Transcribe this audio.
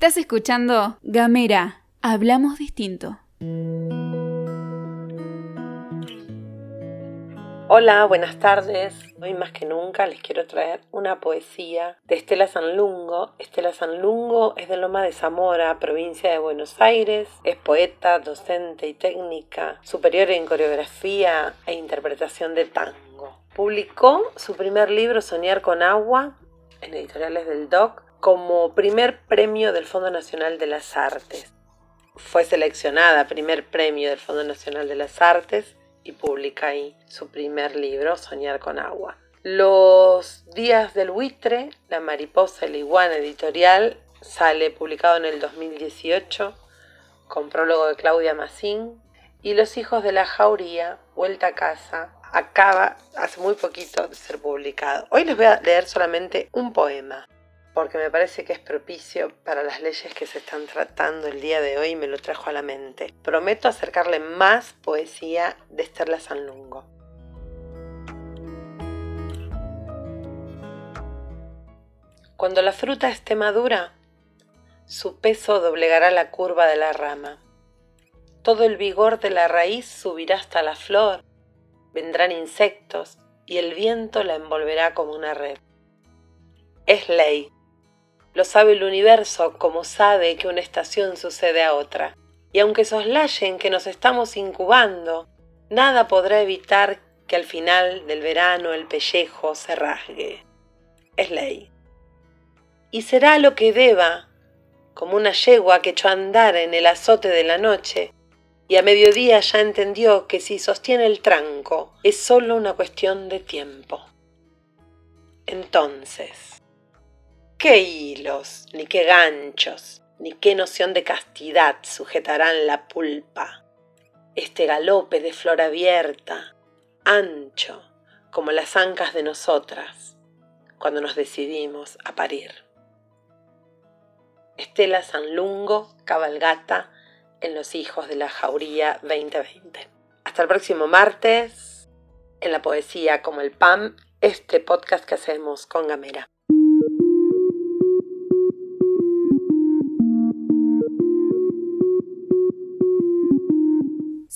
Estás escuchando Gamera, hablamos distinto. Hola, buenas tardes. Hoy más que nunca les quiero traer una poesía de Estela Sanlungo. Estela Sanlungo es de Loma de Zamora, provincia de Buenos Aires. Es poeta, docente y técnica, superior en coreografía e interpretación de tango. Publicó su primer libro Soñar con agua en editoriales del DOC como primer premio del Fondo Nacional de las Artes. Fue seleccionada primer premio del Fondo Nacional de las Artes y publica ahí su primer libro, Soñar con agua. Los días del buitre, La mariposa y la iguana editorial, sale publicado en el 2018 con prólogo de Claudia Massín. Y Los hijos de la jauría, Vuelta a casa, acaba hace muy poquito de ser publicado. Hoy les voy a leer solamente un poema porque me parece que es propicio para las leyes que se están tratando el día de hoy y me lo trajo a la mente. Prometo acercarle más poesía de Esterla Sanlungo. Cuando la fruta esté madura, su peso doblegará la curva de la rama. Todo el vigor de la raíz subirá hasta la flor, vendrán insectos y el viento la envolverá como una red. Es ley lo sabe el universo como sabe que una estación sucede a otra. Y aunque soslayen que nos estamos incubando, nada podrá evitar que al final del verano el pellejo se rasgue. Es ley. Y será lo que deba, como una yegua que echó a andar en el azote de la noche, y a mediodía ya entendió que si sostiene el tranco es solo una cuestión de tiempo. Entonces, qué hilos, ni qué ganchos, ni qué noción de castidad sujetarán la pulpa. Este galope de flor abierta, ancho, como las ancas de nosotras, cuando nos decidimos a parir. Estela Sanlungo, cabalgata en Los Hijos de la Jauría 2020. Hasta el próximo martes, en la poesía como el PAM, este podcast que hacemos con Gamera.